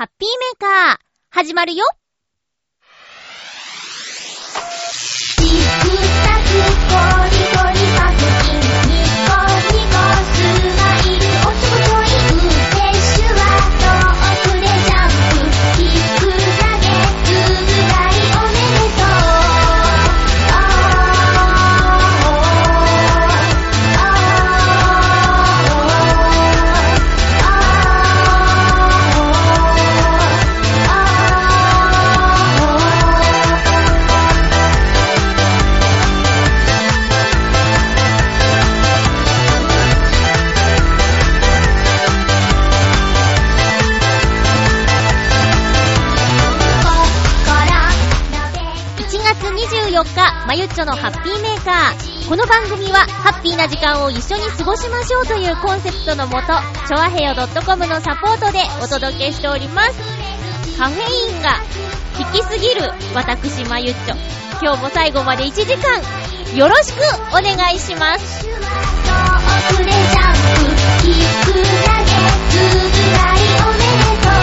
ハッピーメーカー、始まるよ。まゆっちょのハッピーメーカー。この番組は、ハッピーな時間を一緒に過ごしましょうというコンセプトのもと、ちょあへよ .com のサポートでお届けしております。カフェインが効きすぎる私まゆっちょ。今日も最後まで1時間、よろしくお願いします。おめでとう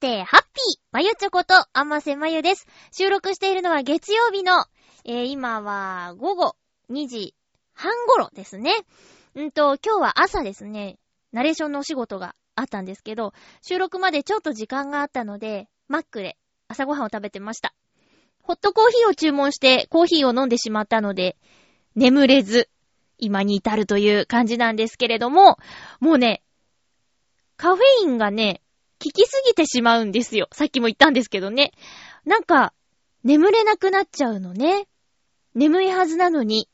して、ハッピーまゆちょこと、あませまゆです。収録しているのは月曜日の、えー、今は午後2時半頃ですね。んと、今日は朝ですね、ナレーションのお仕事があったんですけど、収録までちょっと時間があったので、マックで朝ごはんを食べてました。ホットコーヒーを注文してコーヒーを飲んでしまったので、眠れず、今に至るという感じなんですけれども、もうね、カフェインがね、効きすぎてしまうんですよ。さっきも言ったんですけどね。なんか、眠れなくなっちゃうのね。眠いはずなのに。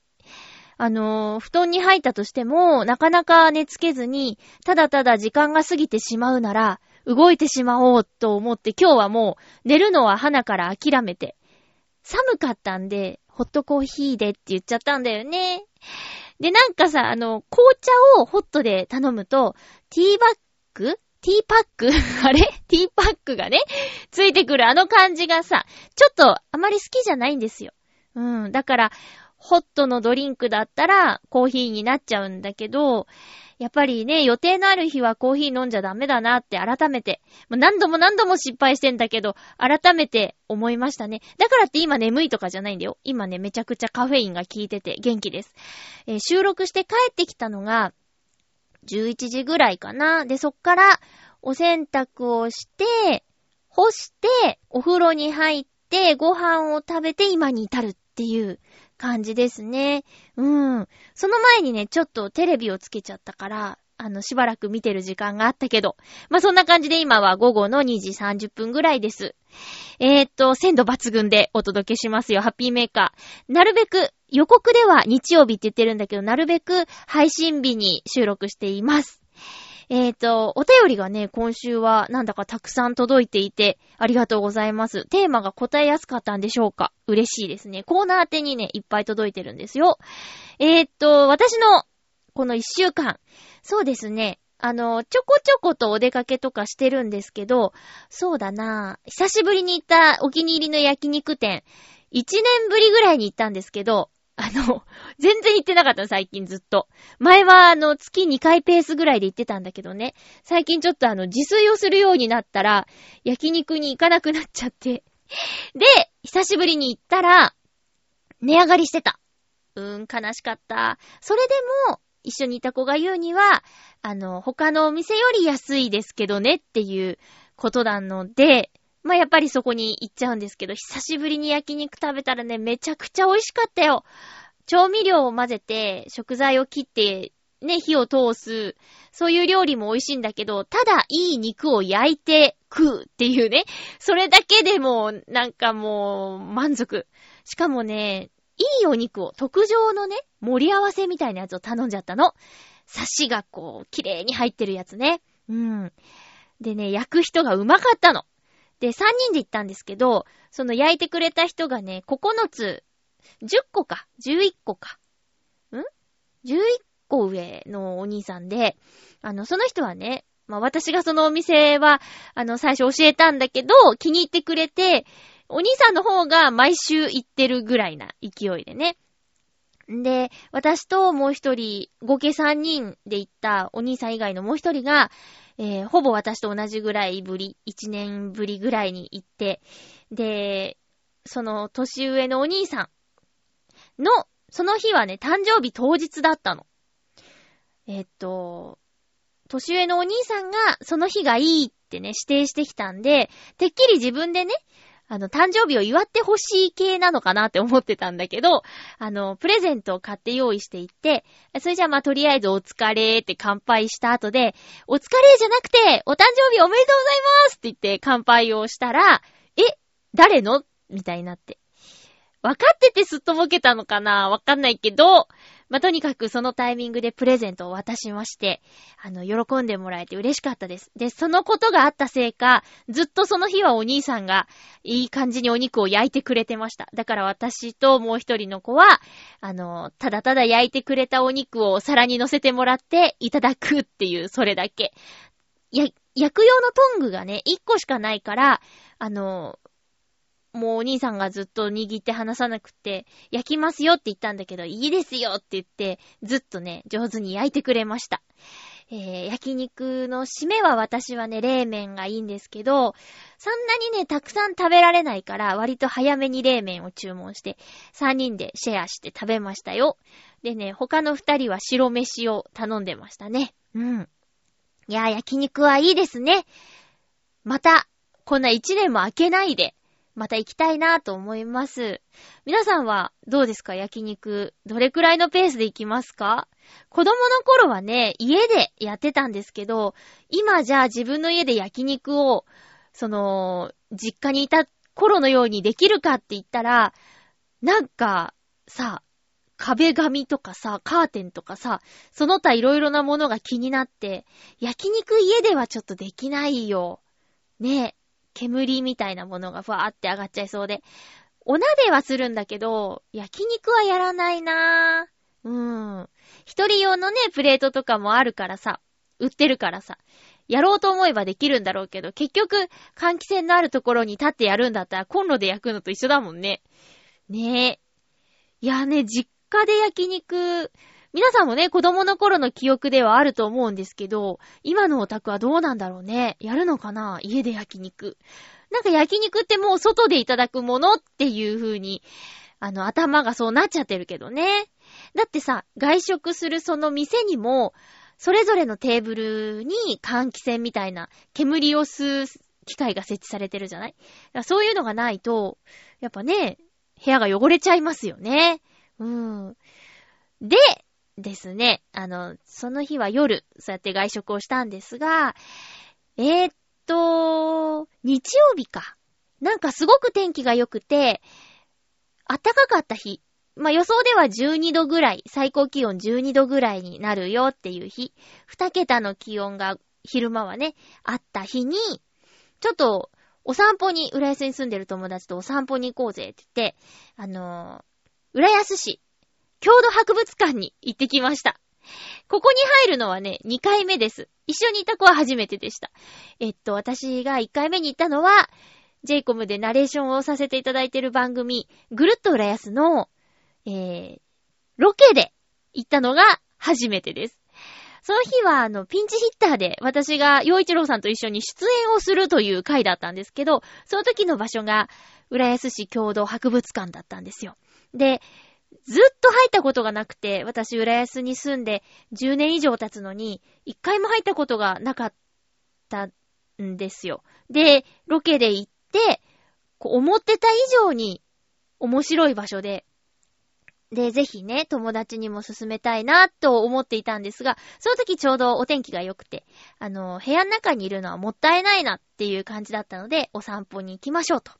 あのー布団に入ったとしても、なかなか寝つけずに、ただただ時間が過ぎてしまうなら、動いてしまおうと思って、今日はもう、寝るのは花から諦めて。寒かったんで、ホットコーヒーでって言っちゃったんだよね。で、なんかさ、あの、紅茶をホットで頼むと、ティーバッグティーパック あれ？ティーパックがね、ついてくるあの感じがさ、ちょっとあまり好きじゃないんですよ。うん。だから、ホットのドリンクだったらコーヒーになっちゃうんだけど、やっぱりね、予定のある日はコーヒー飲んじゃダメだなって改めて、もう何度も何度も失敗してんだけど、改めて思いましたね。だからって今眠いとかじゃないんだよ。今ね、めちゃくちゃカフェインが効いてて元気です。えー収録して帰ってきたのが、11時ぐらいかな。で、そっから、お洗濯をして、干して、お風呂に入って、ご飯を食べて今に至るっていう感じですね。うん。その前にね、ちょっとテレビをつけちゃったから、あの、しばらく見てる時間があったけど。まあ、そんな感じで今は午後の2時30分ぐらいです。えー、っと、鮮度抜群でお届けしますよ、ハッピーメーカー。なるべく、予告では日曜日って言ってるんだけど、なるべく配信日に収録しています。えーと、お便りがね、今週はなんだかたくさん届いていて、ありがとうございます。テーマが答えやすかったんでしょうか？嬉しいですね。コーナー宛てにね、いっぱい届いてるんですよ。えーと、私の、この一週間、そうですね、あの、ちょこちょことお出かけとかしてるんですけど、そうだな久しぶりに行ったお気に入りの焼肉店、一年ぶりぐらいに行ったんですけど、あの、全然行ってなかった最近ずっと。前はあの、月2回ペースぐらいで行ってたんだけどね。最近ちょっとあの、自炊をするようになったら、焼肉に行かなくなっちゃって。で、久しぶりに行ったら、値上がりしてた。うーん、悲しかった。それでも、一緒にいた子が言うには、あの、他のお店より安いですけどねっていうことなので、まあ、やっぱりそこに行っちゃうんですけど、久しぶりに焼肉食べたらね、めちゃくちゃ美味しかったよ。調味料を混ぜて、食材を切って、ね、火を通す、そういう料理も美味しいんだけど、ただいい肉を焼いて食うっていうね、それだけでも、なんかもう、満足。しかもね、いいお肉を、特上のね、盛り合わせみたいなやつを頼んじゃったの。サシがこう、綺麗に入ってるやつね。うん。でね、焼く人がうまかったの。で、3人で行ったんですけど、その焼いてくれた人がね、9つ、10個か、11個か。ん ?11 個上のお兄さんで、あの、その人はね、まあ私がそのお店は、あの、最初教えたんだけど、気に入ってくれて、お兄さんの方が毎週行ってるぐらいな勢いでね。で、私ともう一人、合計3人で行ったお兄さん以外のもう一人が、えーほぼ私と同じぐらいぶり、1年ぶりぐらいに行って、で、その年上のお兄さんの、その日はね、誕生日当日だったの。えっと、年上のお兄さんがその日がいいってね、指定してきたんで、てっきり自分でね、あの、誕生日を祝ってほしい系なのかなって思ってたんだけど、あの、プレゼントを買って用意していって、それじゃあまあとりあえずお疲れって乾杯した後で、お疲れじゃなくて、お誕生日おめでとうございますって言って乾杯をしたら、え、誰の？みたいになって。分かっててすっとぼけたのかな？わかんないけど、まあ、とにかくそのタイミングでプレゼントを渡しまして、あの、喜んでもらえて嬉しかったです。で、そのことがあったせいか、ずっとその日はお兄さんがいい感じにお肉を焼いてくれてました。だから私ともう一人の子は、あの、ただただ焼いてくれたお肉をお皿に乗せてもらっていただくっていう、それだけ。や、焼く用のトングがね、一個しかないから、あの、もうお兄さんがずっと握って離さなくて、焼きますよって言ったんだけど、いいですよって言って、ずっとね、上手に焼いてくれました。えー、焼肉の締めは私はね、冷麺がいいんですけど、そんなにね、たくさん食べられないから、割と早めに冷麺を注文して、3人でシェアして食べましたよ。でね、他の2人は白飯を頼んでましたね。うん。いやー、焼肉はいいですね。また、こんな1年も空けないで、また行きたいなと思います。皆さんはどうですか？焼肉。どれくらいのペースで行きますか？子供の頃はね、家でやってたんですけど、今じゃあ自分の家で焼肉を、その、実家にいた頃のようにできるかって言ったら、なんか、さ、壁紙とかさ、カーテンとかさ、その他いろいろなものが気になって、焼肉家ではちょっとできないよ。ねえ。煙みたいなものがふわーって上がっちゃいそうで。お鍋はするんだけど、焼肉はやらないなぁ。うん。一人用のね、プレートとかもあるからさ、売ってるからさ、やろうと思えばできるんだろうけど、結局、換気扇のあるところに立ってやるんだったら、コンロで焼くのと一緒だもんね。ねえ。いやね、実家で焼肉、皆さんもね、子供の頃の記憶ではあると思うんですけど、今のお宅はどうなんだろうね。やるのかな？家で焼肉。なんか焼肉ってもう外でいただくものっていう風に、あの、頭がそうなっちゃってるけどね。だってさ、外食するその店にも、それぞれのテーブルに換気扇みたいな煙を吸う機械が設置されてるじゃない？そういうのがないと、やっぱね、部屋が汚れちゃいますよね。うん。で、ですね、あの、その日は夜、そうやって外食をしたんですが、えー、っと、日曜日か。なんかすごく天気が良くて、暖かかった日。まあ、予想では12度ぐらい、最高気温12度ぐらいになるよっていう日。2桁の気温が昼間はね、あった日に、ちょっと、お散歩に、浦安に住んでる友達とお散歩に行こうぜって言って、あのー、浦安市、郷土博物館に行ってきました。ここに入るのはね、2回目です。一緒にいた子は初めてでした。えっと、私が1回目に行ったのは、j イコムでナレーションをさせていただいている番組、ぐるっと浦安の、えー、ロケで行ったのが初めてです。その日は、あの、ピンチヒッターで、私が、洋一郎さんと一緒に出演をするという回だったんですけど、その時の場所が、浦安市共同博物館だったんですよ。で、ずっと入ったことがなくて、私、浦安に住んで10年以上経つのに、一回も入ったことがなかったんですよ。で、ロケで行って、思ってた以上に面白い場所で、で、ぜひね、友達にも勧めたいなと思っていたんですが、その時ちょうどお天気が良くて、あの、部屋の中にいるのはもったいないなっていう感じだったので、お散歩に行きましょうと。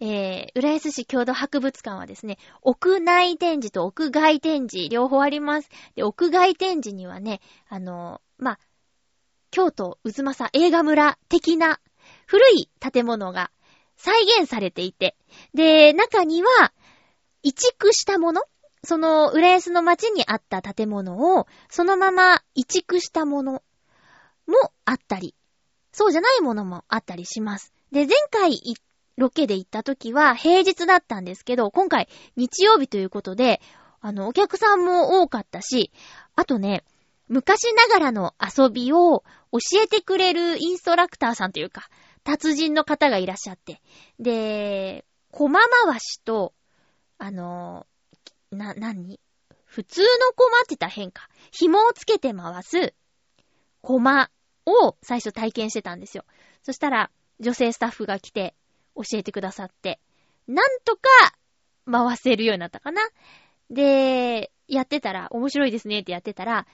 えー、浦安市郷土博物館はですね、屋内展示と屋外展示、両方あります。で、屋外展示にはね、あの、まあ、京都渦政映画村的な古い建物が再現されていて、で、中には、移築したものその、浦安の町にあった建物を、そのまま移築したものもあったり、そうじゃないものもあったりします。で、前回ロケで行った時は平日だったんですけど、今回日曜日ということで、あの、お客さんも多かったし、あとね、昔ながらの遊びを教えてくれるインストラクターさんというか、達人の方がいらっしゃって。で、駒回しと、あの、な、なに普通の駒って言ったら変か。紐をつけて回す駒を最初体験してたんですよ。そしたら、女性スタッフが来て教えてくださって、なんとか回せるようになったかな。で、やってたら、面白いですねってやってたら、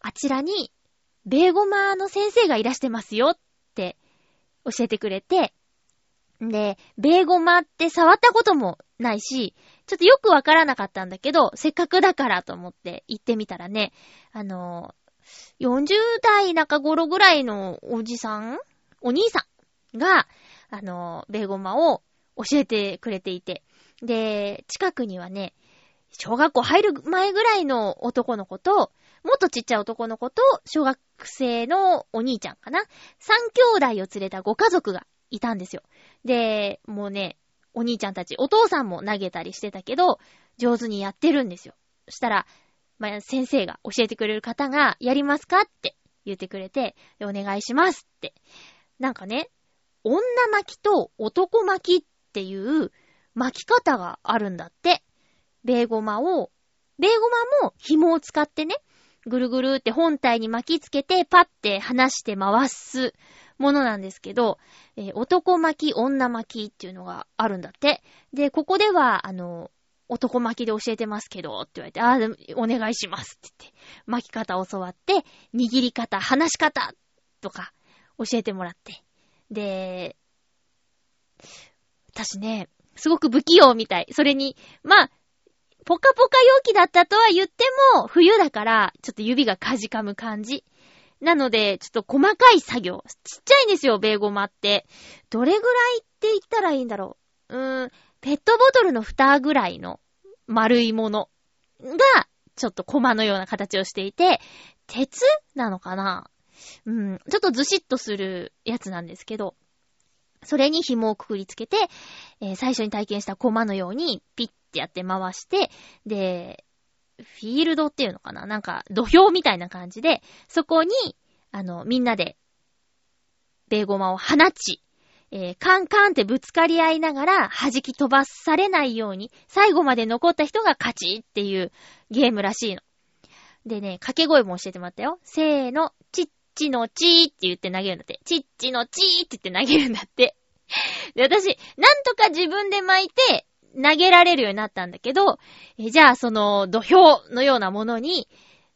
あちらに、ベーゴマの先生がいらしてますよって教えてくれて、で、ベーゴマって触ったこともないし、ちょっとよくわからなかったんだけど、せっかくだからと思って行ってみたらね、あの、40代中頃ぐらいのおじさんお兄さんが、あの、ベーゴマを教えてくれていて。で、近くにはね、小学校入る前ぐらいの男の子と、もっとちっちゃい男の子と、小学生のお兄ちゃんかな。三兄弟を連れたご家族がいたんですよ。で、もうね、お兄ちゃんたち、お父さんも投げたりしてたけど、上手にやってるんですよ。そしたら、まあ、先生が教えてくれる方が、やりますかって言ってくれて、お願いしますって。なんかね、女巻きと男巻きっていう巻き方があるんだって。ベーゴマを、ベーゴマも紐を使ってね、ぐるぐるって本体に巻きつけて、パッて離して回すものなんですけど、えー、男巻き、女巻きっていうのがあるんだって。で、ここでは、あの、男巻きで教えてますけど、って言われて、ああ、お願いしますって言って、巻き方教わって、握り方、離し方とか教えてもらって。で、私ね、すごく不器用みたい。それに、まあ、ポカポカ容器だったとは言っても、冬だから、ちょっと指がかじかむ感じ。なので、ちょっと細かい作業。ちっちゃいんですよ、ベーゴマって。どれぐらいって言ったらいいんだろう。うーん、ペットボトルの蓋ぐらいの丸いものが、ちょっとコマのような形をしていて、鉄なのかなうん、ちょっとずしっとするやつなんですけど、それに紐をくくりつけて、えー、最初に体験したコマのようにピッてやって回して、で、フィールドっていうのかな？なんか土俵みたいな感じで、そこに、あの、みんなで、ベーゴマを放ち、えー、カンカンってぶつかり合いながら弾き飛ばされないように、最後まで残った人が勝ちっていうゲームらしいの。でね、掛け声も教えてもらったよ。せーの、ちっちのちーって言って投げるんだって。ちっちのちーって言って投げるんだって。で、私、なんとか自分で巻いて投げられるようになったんだけど、えじゃあその土俵のようなものに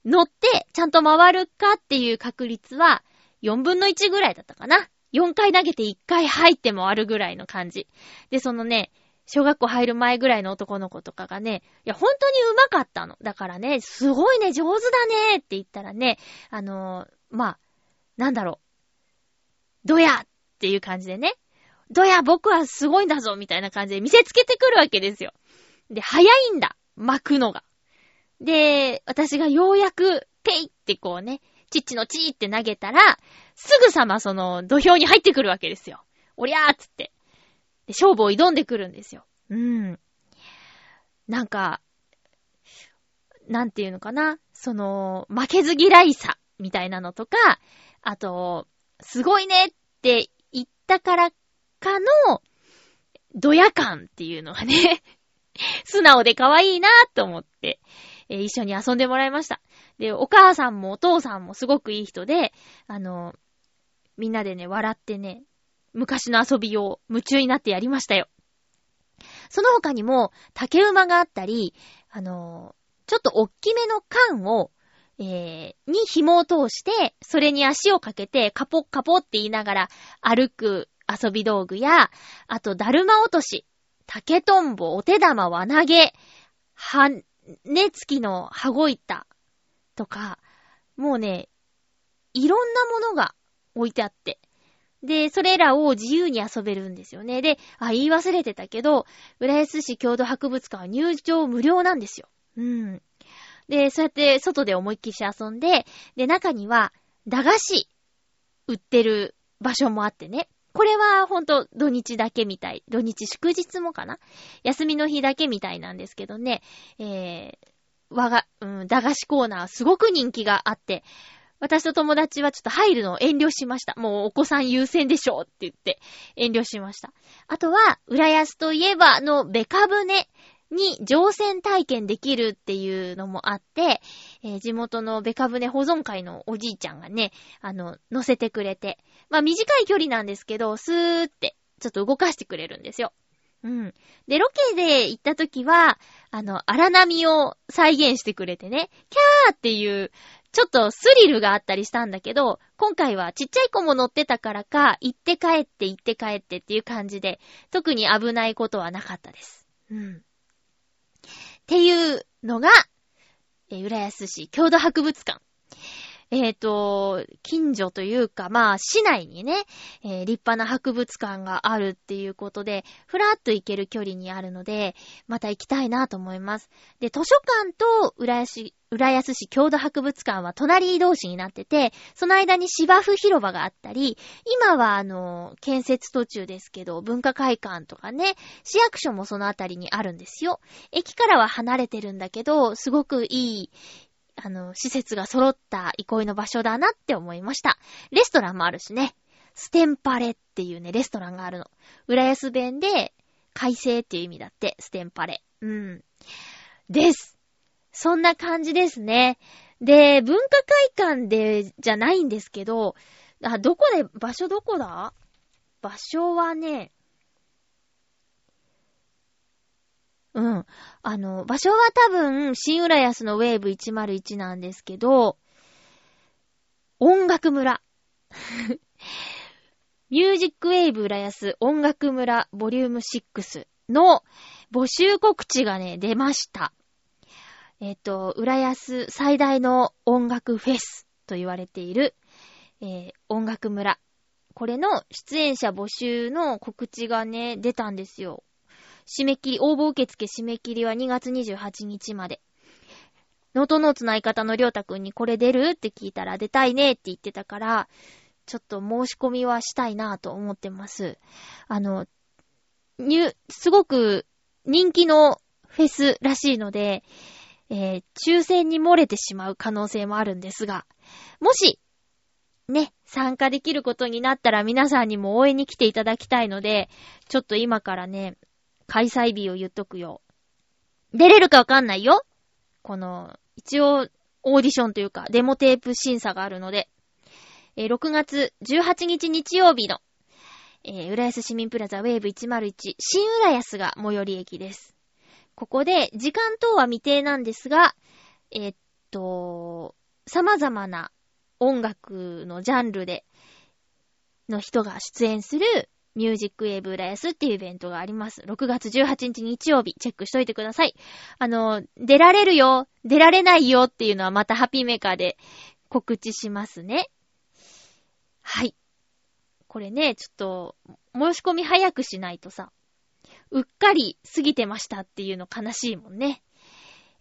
乗ってちゃんと回るかっていう確率は4分の1ぐらいだったかな。4回投げて1回入ってもあるぐらいの感じ。で、そのね、小学校入る前ぐらいの男の子とかがね、いや、本当に上手かったの。だからね、すごいね、上手だねって言ったらね、あのー、まあ、なんだろう。どやっていう感じでね。どや、僕はすごいんだぞみたいな感じで見せつけてくるわけですよ。で、早いんだ。巻くのが。で、私がようやく、ペイってこうね、チッチのチーって投げたら、すぐさまその土俵に入ってくるわけですよ。おりゃーっつって。で、勝負を挑んでくるんですよ。うん。なんか、なんていうのかな、その、負けず嫌いさ、みたいなのとか、あと、すごいねって言ったからかの、ドヤ感っていうのがね、素直で可愛いなと思って、えー一緒に遊んでもらいました。で、お母さんもお父さんもすごくいい人で、あの、みんなでね、笑ってね、昔の遊びを夢中になってやりましたよ。その他にも、竹馬があったり、あの、ちょっと大きめの缶を、えー、に紐を通して、それに足をかけて、カポッカポって言いながら歩く遊び道具や、あと、だるま落とし、竹とんぼ、お手玉、輪投げ、は、ね付きの羽子板とか、もうね、いろんなものが置いてあって。で、それらを自由に遊べるんですよね。で、あ、言い忘れてたけど、浦安市郷土博物館は入場無料なんですよ。うん。で、そうやって外で思いっきり遊んで、で、中には、駄菓子売ってる場所もあってね。これはほんと土日だけみたい。土日祝日もかな休みの日だけみたいなんですけどね。えー、我が、うん、駄菓子コーナーすごく人気があって、私と友達はちょっと入るのを遠慮しました。もうお子さん優先でしょって言って遠慮しました。あとは、浦安といえばのベカ船に乗船体験できるっていうのもあって、えー地元のベカ船保存会のおじいちゃんがね、あの、乗せてくれて、まあ短い距離なんですけど、スーってちょっと動かしてくれるんですよ。うん。で、ロケで行った時は、あの、荒波を再現してくれてね、キャーっていう、ちょっとスリルがあったりしたんだけど、今回はちっちゃい子も乗ってたからか、行って帰って行って帰ってっていう感じで、特に危ないことはなかったです。うん。っていうのが、えー浦安市郷土博物館。えっ、と、近所というか、まあ、市内にね、えー立派な博物館があるっていうことで、ふらっと行ける距離にあるので、また行きたいなと思います。で、図書館と浦安、浦安市郷土博物館は隣同士になってて、その間に芝生広場があったり、今はあの、建設途中ですけど、文化会館とかね、市役所もそのあたりにあるんですよ。駅からは離れてるんだけど、すごくいい、あの、施設が揃った憩いの場所だなって思いました。レストランもあるしね。ステンパレっていうね、レストランがあるの。浦安弁で、快晴っていう意味だって、ステンパレ。うん。です。そんな感じですね。で、文化会館で、じゃないんですけど、あ、どこで、場所どこだ？場所はね、うん。あの、場所は多分、新浦安のウェーブ101なんですけど、音楽村。ミュージックウェーブ浦安音楽村ボリューム6の募集告知がね、出ました。えっ、と、浦安最大の音楽フェスと言われている、えー音楽村。これの出演者募集の告知がね、出たんですよ。締め切り、応募受付締め切りは2月28日まで。ノートノーツの相方のりょうたくんにこれ出るって聞いたら出たいねって言ってたから、ちょっと申し込みはしたいなと思ってます。あの、入、すごく人気のフェスらしいので、えー抽選に漏れてしまう可能性もあるんですが、もし、ね、参加できることになったら皆さんにも応援に来ていただきたいので、ちょっと今からね、開催日を言っとくよ。出れるかわかんないよこの、一応、オーディションというか、デモテープ審査があるので、えー6月18日日曜日の、えー浦安市民プラザウェーブ101新浦安が最寄り駅です。ここで、時間等は未定なんですが、えーっと、様々な音楽のジャンルで、の人が出演するミュージックウェーブ浦安っていうイベントがあります。6月18日日曜日、チェックしといてください。あの、出られるよ、出られないよっていうのはまたハッピーメーカーで告知しますね。はい。これね、ちょっと、申し込み早くしないとさ、うっかり過ぎてましたっていうの悲しいもんね。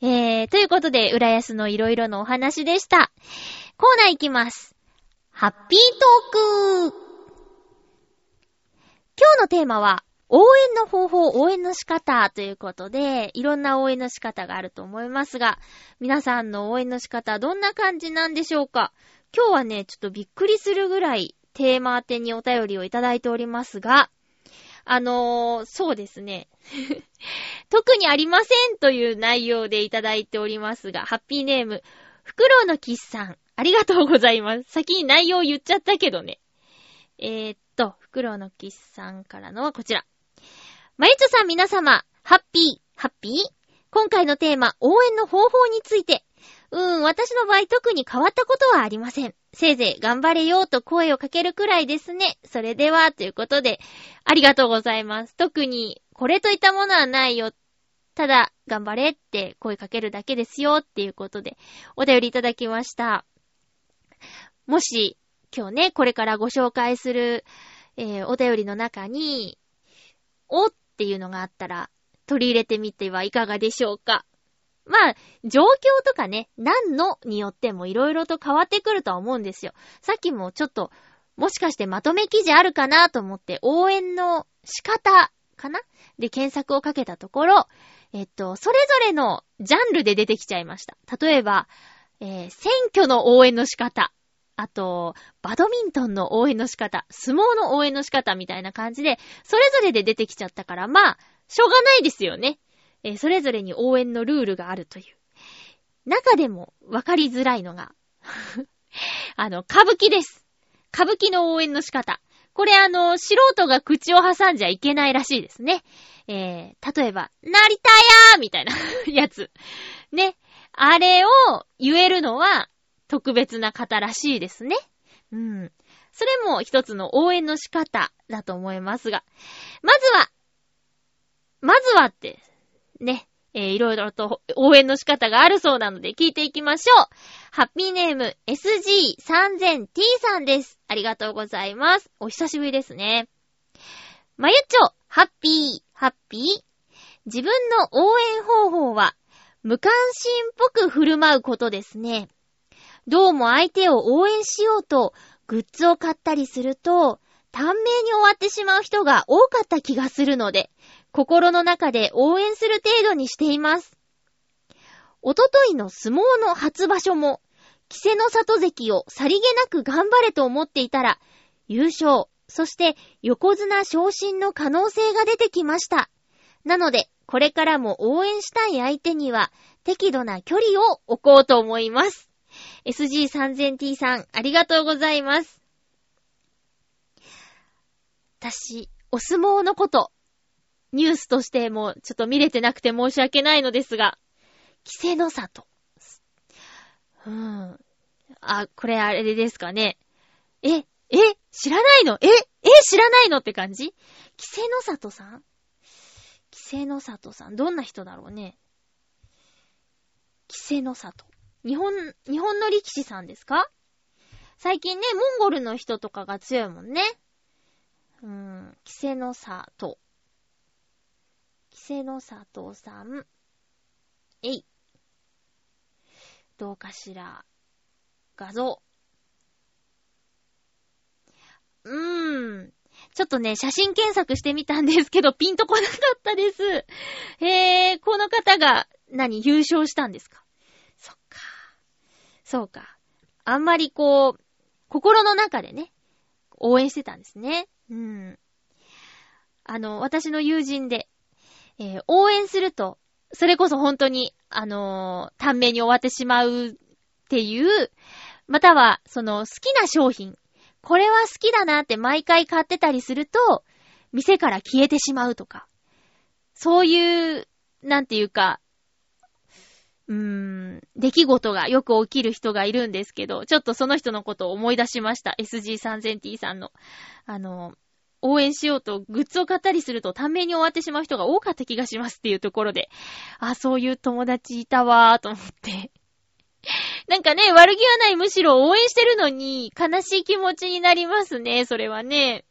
えー、ということで、浦安のいろいろのお話でした。コーナーいきます。ハッピートーク今日のテーマは、応援の方法、応援の仕方ということで、いろんな応援の仕方があると思いますが、皆さんの応援の仕方どんな感じなんでしょうか？今日はね、ちょっとびっくりするぐらいテーマ宛てにお便りをいただいておりますが、あのー、そうですね。特にありませんという内容でいただいておりますが、ハッピーネーム、フクロウのキスさん、ありがとうございます。先に内容言っちゃったけどね。えー、っと、フクロウのキスさんからのはこちら。まゆちょさん皆様、ハッピー、ハッピー？今回のテーマ、応援の方法について。うーん、私の場合特に変わったことはありません。せいぜい頑張れよと声をかけるくらいですね。それでは、ということで、ありがとうございます。特に、これといったものはないよ。ただ、頑張れって声かけるだけですよっていうことで、お便りいただきました。もし、今日ね、これからご紹介する、えー、お便りの中に、おっていうのがあったら、取り入れてみてはいかがでしょうか。まあ、状況とかね、何のによっても色々と変わってくるとは思うんですよ。さっきもちょっと、もしかしてまとめ記事あるかなと思って応援の仕方かな？で検索をかけたところ、えっと、それぞれのジャンルで出てきちゃいました。例えば、えー、選挙の応援の仕方。あと、バドミントンの応援の仕方、相撲の応援の仕方みたいな感じで、それぞれで出てきちゃったから、まあ、しょうがないですよね。えー、それぞれに応援のルールがあるという。中でも分かりづらいのが あの、歌舞伎です。歌舞伎の応援の仕方。これあの、素人が口を挟んじゃいけないらしいですね。えー、例えば、なりたやーみたいな やつ。ね。あれを言えるのは、特別な方らしいですね。うん。それも一つの応援の仕方だと思いますが。まずは、まずはって、ね、えー、いろいろと応援の仕方があるそうなので聞いていきましょう。ハッピーネーム SG3000T さんです。ありがとうございます。お久しぶりですね。まゆっちょ、ハッピー、ハッピー。自分の応援方法は、無関心っぽく振る舞うことですね。どうも相手を応援しようと、グッズを買ったりすると、短命に終わってしまう人が多かった気がするので、心の中で応援する程度にしています。おとといの相撲の初場所も、稀勢の里関をさりげなく頑張れと思っていたら、優勝、そして横綱昇進の可能性が出てきました。なので、これからも応援したい相手には、適度な距離を置こうと思います。SG3000T さん、ありがとうございます。私、お相撲のこと、ニュースとしてもちょっと見れてなくて申し訳ないのですが、稀勢の里。うん。あ、これあれですかね。え、え、知らないの？え、え、知らないの？って感じ？稀勢の里さん？稀勢の里さん、どんな人だろうね。稀勢の里。日本、日本の力士さんですか？最近ね、モンゴルの人とかが強いもんね。うーん、キセノサト。キセノサトさん。えい。どうかしら。画像。うーん。ちょっとね、写真検索してみたんですけど、ピンとこなかったです。へー、この方が、何、優勝したんですか？そうか。あんまりこう、心の中でね、応援してたんですね。うん。あの、私の友人で、えー、応援すると、それこそ本当に、あのー、短命に終わってしまうっていう、または、その、好きな商品、これは好きだなって毎回買ってたりすると、店から消えてしまうとか、そういう、なんていうか、うーん、出来事がよく起きる人がいるんですけど、ちょっとその人のことを思い出しました。SG3000T さんの。あの、応援しようとグッズを買ったりすると短命に終わってしまう人が多かった気がしますっていうところで、あ、そういう友達いたわーと思って。なんかね、悪気はない、むしろ応援してるのに悲しい気持ちになりますね、それはね。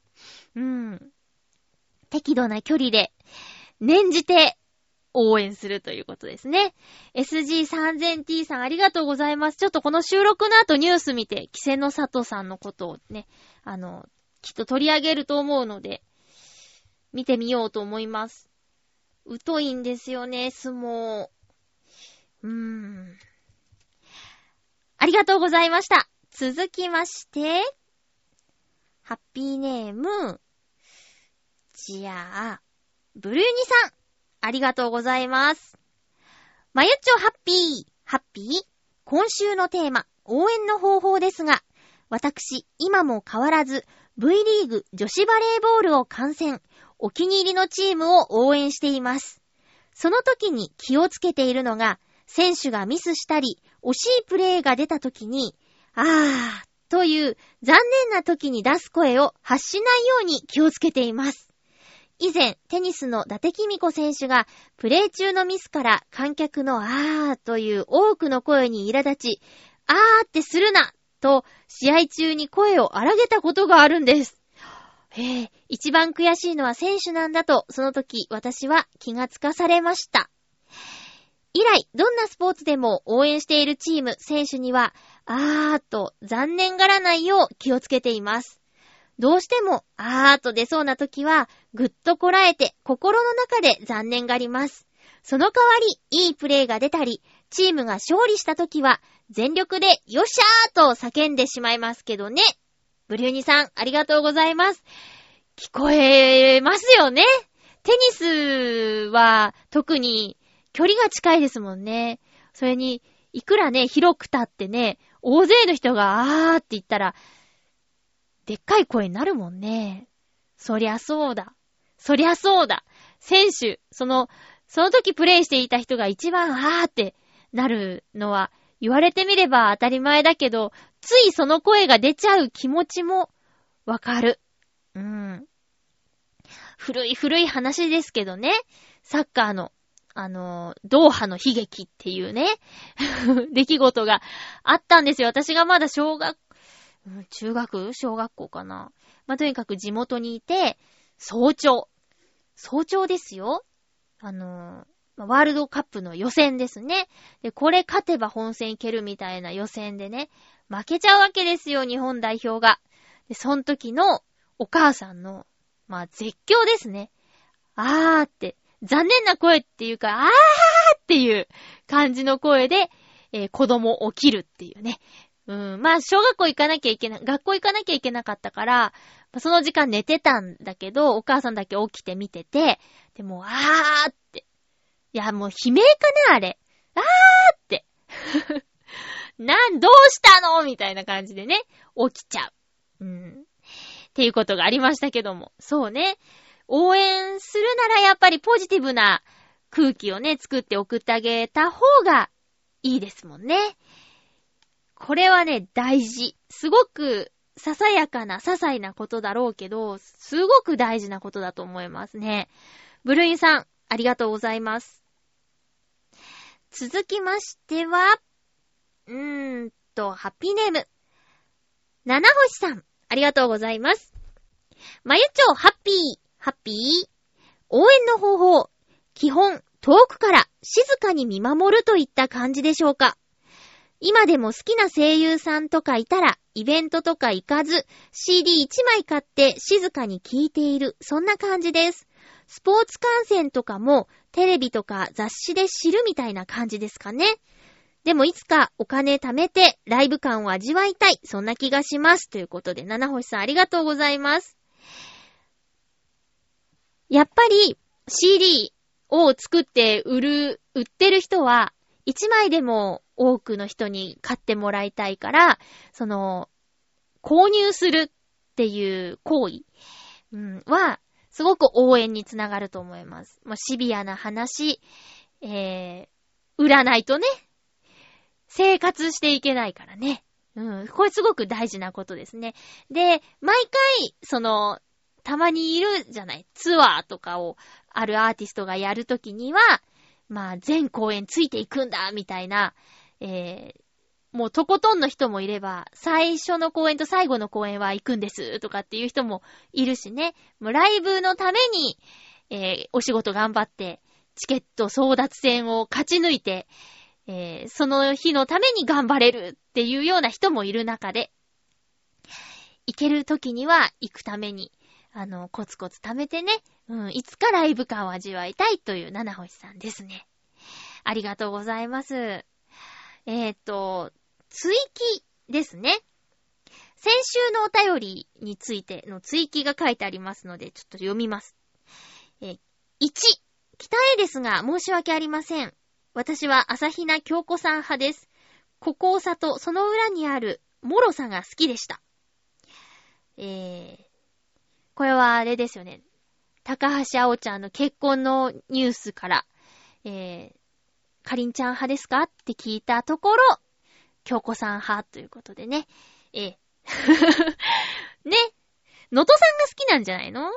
うん。適度な距離で、念じて応援するということですね。SG3000T さんありがとうございます。ちょっとこの収録の後ニュース見て、キセノサトさんのことをね、あの、きっと取り上げると思うので、見てみようと思います。疎いんですよね、相撲。うーん。ありがとうございました。続きまして、ハッピーネーム、じゃあ、ブルーニさん、ありがとうございます。まゆっちょハッピー、ハッピー？今週のテーマ、応援の方法ですが、私、今も変わらず、V リーグ女子バレーボールを観戦、お気に入りのチームを応援しています。その時に気をつけているのが、選手がミスしたり、惜しいプレーが出た時に、あー、という残念な時に出す声を発しないように気をつけています。以前、テニスの伊達公子選手が、プレー中のミスから観客のあーという多くの声に苛立ち、あーってするなと、試合中に声を荒げたことがあるんです。へえ、一番悔しいのは選手なんだと、その時私は気がつかされました。以来、どんなスポーツでも応援しているチーム、選手には、あーと残念がらないよう気をつけています。どうしても、あーと出そうな時は、ぐっとこらえて、心の中で残念がります。その代わり、いいプレーが出たり、チームが勝利した時は、全力で、よっしゃーと叫んでしまいますけどね。ブリューニさん、ありがとうございます。聞こえますよね。テニスは、特に、距離が近いですもんね。それに、いくらね、広く立ってね、大勢の人が、あーって言ったら、でっかい声になるもんね。そりゃそうだ。そりゃそうだ。選手、その、その時プレイしていた人が一番あーってなるのは、言われてみれば当たり前だけど、ついその声が出ちゃう気持ちもわかる。うん。古い古い話ですけどね。サッカーの、あの、ドーハの悲劇っていうね、出来事があったんですよ。私がまだ小学、中学小学校かな。まあ、とにかく地元にいて、早朝。早朝ですよ。あの、まあワールドカップの予選ですね。で、これ勝てば本戦いけるみたいな予選でね、負けちゃうわけですよ、日本代表が。で、その時のお母さんの、まあ、絶叫ですね。あーって、残念な声っていうか、あーっていう感じの声で、えー子供起きるっていうね。うん、まあ、小学校行かなきゃいけな、学校行かなきゃいけなかったから、その時間寝てたんだけど、お母さんだけ起きて見てて、でも、あーって。いや、もう悲鳴かな、あれ。あーって。なん、どうしたの？みたいな感じでね、起きちゃう。うん。っていうことがありましたけども。そうね。応援するならやっぱりポジティブな空気をね、作って送ってあげた方がいいですもんね。これはね、大事。すごく、ささやかな、些細なことだろうけど、すごく大事なことだと思いますね。ブルインさん、ありがとうございます。続きましては、うーんと、ハッピーネーム。七星さん、ありがとうございます。まゆちょ、ハッピー、ハッピー。応援の方法。基本、遠くから静かに見守るといった感じでしょうか。今でも好きな声優さんとかいたら、イベントとか行かず、CD1 枚買って静かに聴いている、そんな感じです。スポーツ観戦とかも、テレビとか雑誌で知るみたいな感じですかね。でもいつかお金貯めてライブ感を味わいたい、そんな気がします。ということで、七星さんありがとうございます。やっぱり CD を作って売る、売ってる人は、1枚でも多くの人に買ってもらいたいから、その、購入するっていう行為、うん、は、すごく応援につながると思います。もうシビアな話、えー、売らないとね、生活していけないからね。うん、これすごく大事なことですね。で、毎回、その、たまにいるじゃない、ツアーとかをあるアーティストがやるときには、まあ、全公演ついていくんだ、みたいな、えー、もうとことんの人もいれば、最初の公演と最後の公演は行くんです、とかっていう人もいるしね。もうライブのために、えー、お仕事頑張って、チケット争奪戦を勝ち抜いて、えー、その日のために頑張れるっていうような人もいる中で、行ける時には行くために、あの、コツコツ貯めてね、うん、いつかライブ感を味わいたいという七星さんですね。ありがとうございます。えー、っと、追記ですね。先週のお便りについての追記が書いてありますので、ちょっと読みます。え1、北へですが申し訳ありません。私は朝比奈京子さん派です。孤高さとその裏にある脆さが好きでした。えー、これはあれですよね。高橋青ちゃんの結婚のニュースから、えー、かりんちゃん派ですかって聞いたところ、京子さん派ということでね。えー、ね。のとさんが好きなんじゃないの？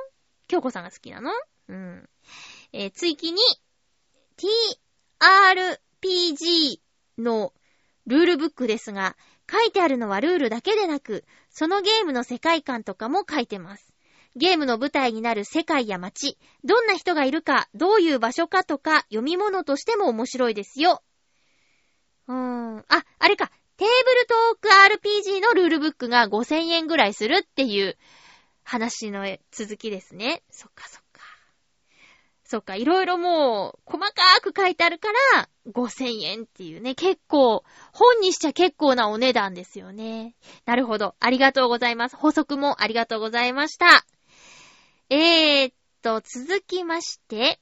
京子さんが好きなの？うん。えー、追記に、TRPG のルールブックですが、書いてあるのはルールだけでなく、そのゲームの世界観とかも書いてます。ゲームの舞台になる世界や街、どんな人がいるか、どういう場所かとか、読み物としても面白いですよ。うーん。あ、あれか。テーブルトーク RPG のルールブックが5000円ぐらいするっていう話の続きですね。そっかそっか。そっか、いろいろもう、細かく書いてあるから、5000円っていうね、結構、本にしちゃ結構なお値段ですよね。なるほど。ありがとうございます。補足もありがとうございました。えーっと、続きまして、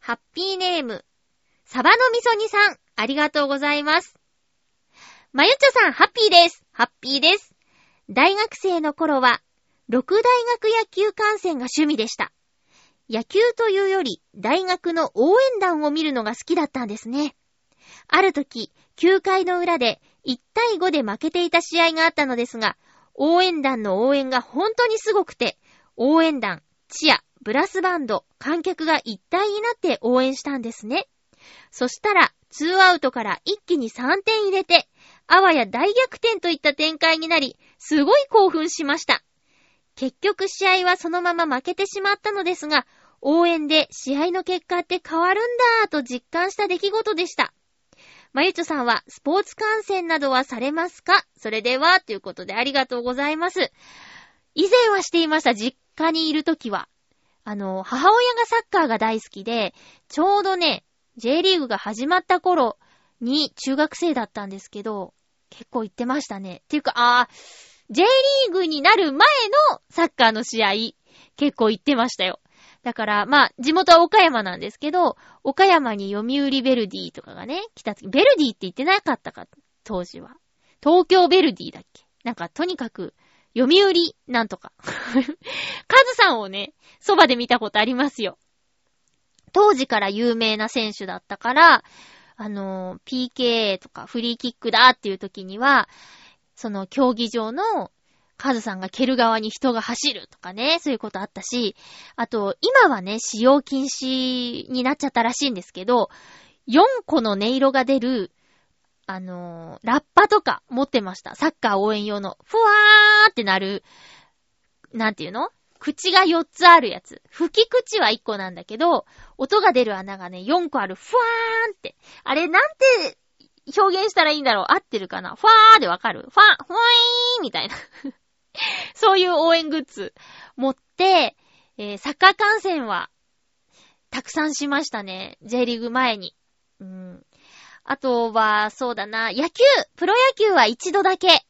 ハッピーネーム、サバのみそ煮さん、ありがとうございます。まゆちょさん、ハッピーです。ハッピーです。大学生の頃は、六大学野球観戦が趣味でした。野球というより、大学の応援団を見るのが好きだったんですね。ある時、9回の裏で1対5で負けていた試合があったのですが、応援団の応援が本当にすごくて、応援団、チア、ブラスバンド、観客が一体になって応援したんですね。そしたら、ツーアウトから一気に3点入れて、あわや大逆転といった展開になり、すごい興奮しました。結局試合はそのまま負けてしまったのですが、応援で試合の結果って変わるんだーと実感した出来事でした。まゆちょさんはスポーツ観戦などはされますか？それでは、ということでありがとうございます。以前はしていました、実家にいるときは。あの、母親がサッカーが大好きで、ちょうどね、J リーグが始まった頃に中学生だったんですけど、結構行ってましたね。っていうか、あー、J リーグになる前のサッカーの試合、結構行ってましたよ。だから、まあ、地元は岡山なんですけど、岡山に読売ベルディとかがね、来た時、ベルディって言ってなかったか、当時は。東京ベルディだっけ？なんか、とにかく、読売なんとか。カズさんをね、そばで見たことありますよ。当時から有名な選手だったから、あの、PK とかフリーキックだっていう時には、その競技場のカズさんが蹴る側に人が走るとかね、そういうことあったし、あと、今はね、使用禁止になっちゃったらしいんですけど、4個の音色が出る、あのーラッパとか持ってました。サッカー応援用の、ふわーってなる、なんていうの？口が4つあるやつ。吹き口は1個なんだけど、音が出る穴がね、4個ある、ふわーんって。あれ、なんて表現したらいいんだろう合ってるかな？ファーでわかる？ファー、ふわーんみたいな。そういう応援グッズ持って、えーサッカー観戦は、たくさんしましたね。J リーグ前に。うん。あとは、そうだな、野球プロ野球は一度だけ。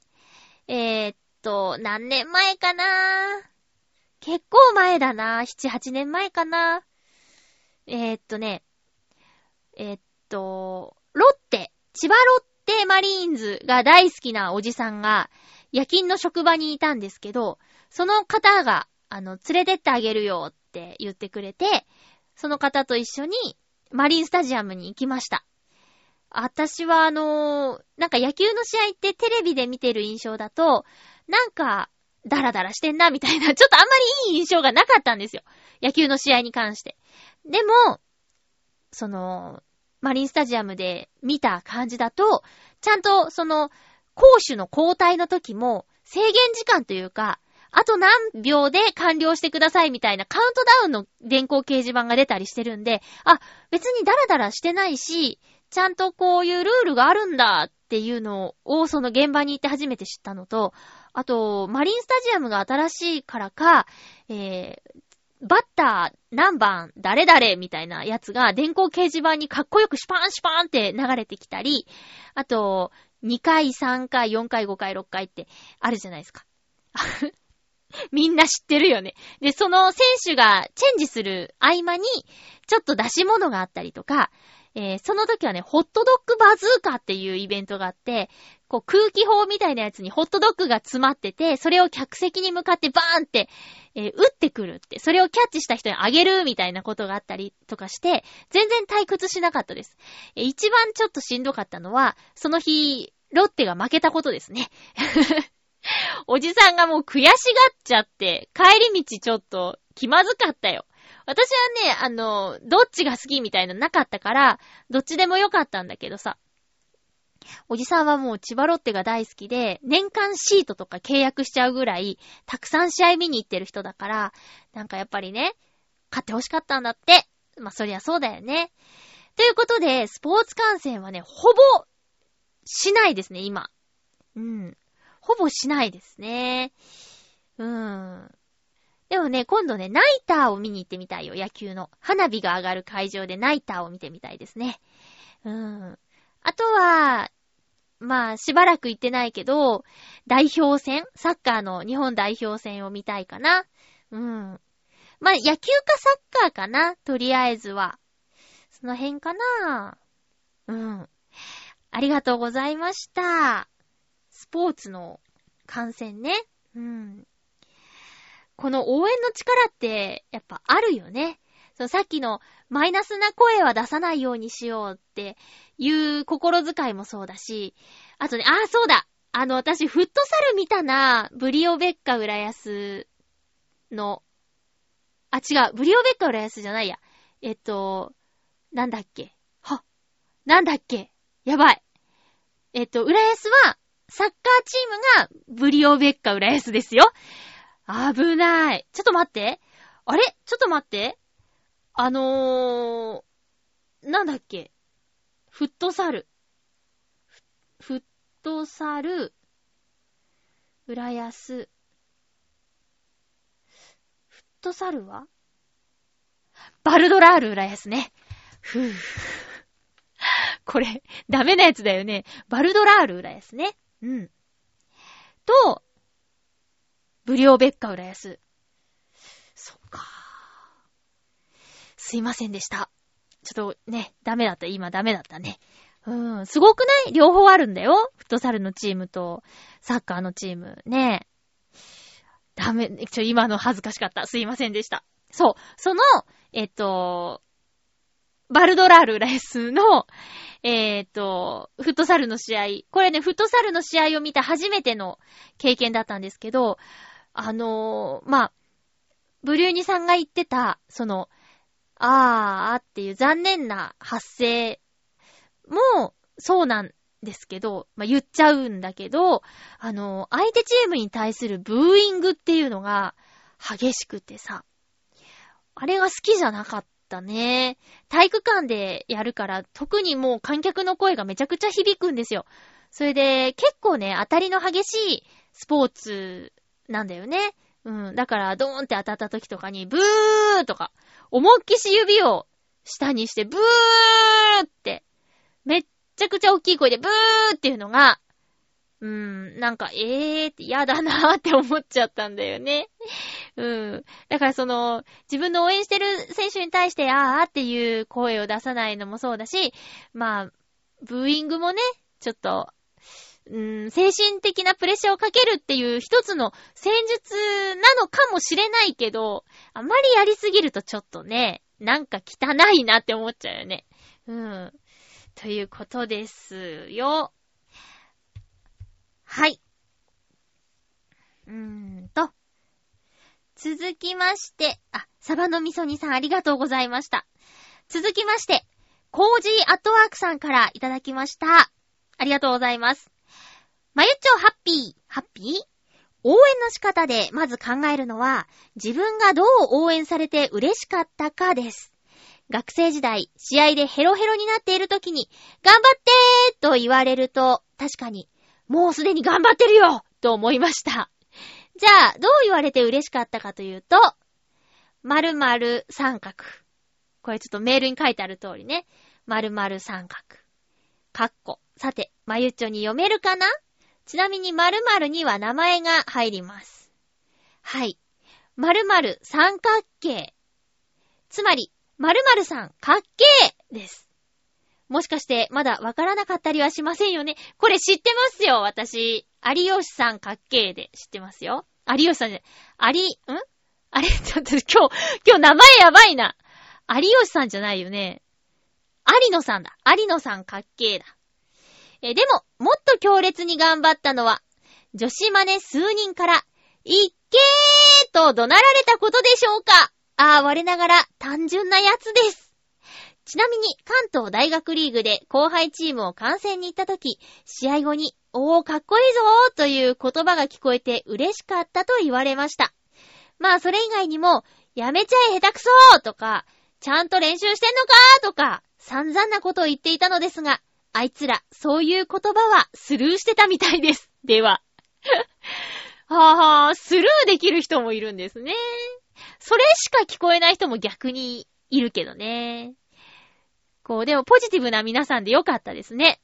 えーっと、何年前かな結構前だな。7、8年前かな。えーっとね、えーっと、ロッテ、千葉ロッテマリーンズが大好きなおじさんが、夜勤の職場にいたんですけど、その方が、あの、連れてってあげるよって言ってくれて、その方と一緒にマリンスタジアムに行きました。私はあのーなんか野球の試合ってテレビで見てる印象だと、なんか、ダラダラしてんなみたいな、ちょっとあんまりいい印象がなかったんですよ。野球の試合に関して。でも、その、マリンスタジアムで見た感じだと、ちゃんとその、攻守の交代の時も、制限時間というか、あと何秒で完了してくださいみたいなカウントダウンの電光掲示板が出たりしてるんで、あ、別にダラダラしてないし、ちゃんとこういうルールがあるんだっていうのを、その現場に行って初めて知ったのと、あと、マリンスタジアムが新しいからか、えー、バッター何番誰々みたいなやつが電光掲示板にかっこよくシュパンシュパンって流れてきたり、あと、2回、3回、4回、5回、6回ってあるじゃないですか。みんな知ってるよね。で、その選手がチェンジする合間に、ちょっと出し物があったりとか、えー、その時はね、ホットドッグバズーカっていうイベントがあって、こう空気砲みたいなやつにホットドッグが詰まってて、それを客席に向かってバーンって、えー、撃ってくるって、それをキャッチした人にあげるみたいなことがあったりとかして、全然退屈しなかったです。えー、一番ちょっとしんどかったのは、その日、ロッテが負けたことですね。おじさんがもう悔しがっちゃって、帰り道ちょっと気まずかったよ。私はね、あの、どっちが好きみたいなのなかったから、どっちでもよかったんだけどさ。おじさんはもう千葉ロッテが大好きで、年間シートとか契約しちゃうぐらい、たくさん試合見に行ってる人だから、なんかやっぱりね、買って欲しかったんだって。まあ、そりゃそうだよね。ということで、スポーツ観戦はね、ほぼ、しないですね、今。うん。ほぼしないですね。うーん。でもね、今度ね、ナイターを見に行ってみたいよ、野球の。花火が上がる会場でナイターを見てみたいですね。うーん。あとは、まあ、しばらく行ってないけど、代表戦サッカーの日本代表戦を見たいかな。うん。まあ、野球かサッカーかなとりあえずは。その辺かなうん。ありがとうございました。スポーツの観戦ね。うん。この応援の力って、やっぱあるよね。そう、さっきのマイナスな声は出さないようにしようっていう心遣いもそうだし、あとね、ああ、そうだあの、私、フットサル見たな、ブリオベッカ浦安の、あ、違う、ブリオベッカ浦安じゃないや。えっと、なんだっけ。は、なんだっけ。やばい。えっと、浦安は、サッカーチームがブリオベッカ浦安ですよ。危ない。ちょっと待って。あれ？ちょっと待って。あのー、なんだっけ？フットサル。フットサル、浦安。フットサルは？バルドラール浦安ね。ふぅ。これ、ダメなやつだよね。バルドラール浦安ね。うん。と、ブリオベッカ浦安。そっか。すいませんでした。ちょっとね、ダメだった。今ダメだったね。うん、すごくない？両方あるんだよ。フットサルのチームと、サッカーのチーム。ねダメ、ちょ、今の恥ずかしかった。すいませんでした。そう。その、えっと、バルドラールライスの、えっ、と、フットサルの試合。これね、フットサルの試合を見た初めての経験だったんですけど、あのー、まあ、ブリューニさんが言ってた、その、あーあっていう残念な発声もそうなんですけど、まあ、言っちゃうんだけど、あの、相手チームに対するブーイングっていうのが激しくてさ、あれが好きじゃなかったね。体育館でやるから、特にもう観客の声がめちゃくちゃ響くんですよ。それで、結構ね、当たりの激しいスポーツなんだよね。うん。だから、ドーンって当たった時とかに、ブーとか、思いっきし指を下にして、ブーって、めっちゃくちゃ大きい声で、ブーっていうのが、うーん、なんか、えーって嫌だなーって思っちゃったんだよね。うん。だからその、自分の応援してる選手に対して、あーっていう声を出さないのもそうだし、まあ、ブーイングもね、ちょっと、うん、精神的なプレッシャーをかけるっていう一つの戦術なのかもしれないけど、あまりやりすぎるとちょっとね、なんか汚いなって思っちゃうよね。うん。ということですよ。はい。うーんと。続きまして、あ、サバのみそ煮さんありがとうございました。続きまして、コージーアットワークさんからいただきました。ありがとうございます。まゆっちょハッピー、ハッピー？応援の仕方でまず考えるのは、自分がどう応援されて嬉しかったかです。学生時代、試合でヘロヘロになっている時に、頑張ってーと言われると、確かに、もうすでに頑張ってるよと思いました。じゃあ、どう言われて嬉しかったかというと、〇〇三角。これちょっとメールに書いてある通りね。〇〇三角。かっこ。さて、まゆっちょに読めるかな？ちなみに〇〇には名前が入ります。はい。〇〇三角形。つまり、〇〇さん、かっけーです。もしかして、まだわからなかったりはしませんよね。これ知ってますよ、私。有吉さんかっけーで知ってますよ。有吉さんじゃない。有、ん？あれ？ちょっと今日、今日名前やばいな。有吉さんじゃないよね。有野さんだ。有野さんかっけーだ。え、でも、もっと強烈に頑張ったのは、女子マネ数人から、いっけーと怒鳴られたことでしょうかああ、我ながら単純なやつです。ちなみに、関東大学リーグで後輩チームを観戦に行った時、試合後に、おー、かっこいいぞーという言葉が聞こえて嬉しかったと言われました。まあ、それ以外にも、やめちゃえ下手くそーとか、ちゃんと練習してんのかーとか、散々なことを言っていたのですが、あいつら、そういう言葉はスルーしてたみたいです。では。はぁ、スルーできる人もいるんですね。それしか聞こえない人も逆にいるけどね。こう、でもポジティブな皆さんでよかったですね。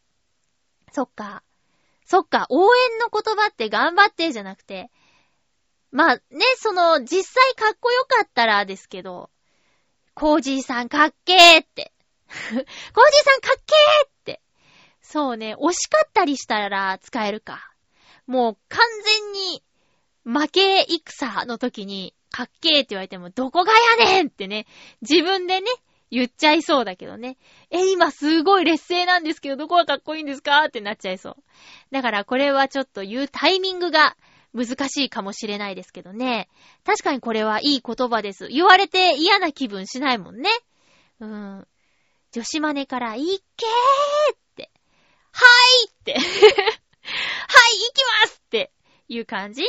そっか。そっか、応援の言葉って頑張ってじゃなくて、まあね、その、実際かっこよかったらですけど、コージーさんかっけーって。コージーさんかっけーって。そうね、惜しかったりしたら使えるか。もう完全に負け戦の時にかっけーって言われてもどこがやねんってね、自分でね、言っちゃいそうだけどね。え、今すごい劣勢なんですけどどこがかっこいいんですかってなっちゃいそう。だからこれはちょっと言うタイミングが難しいかもしれないですけどね。確かにこれはいい言葉です。言われて嫌な気分しないもんね。うん。女子マネから、いっけーっ。はいって。はい、行きますっていう感じ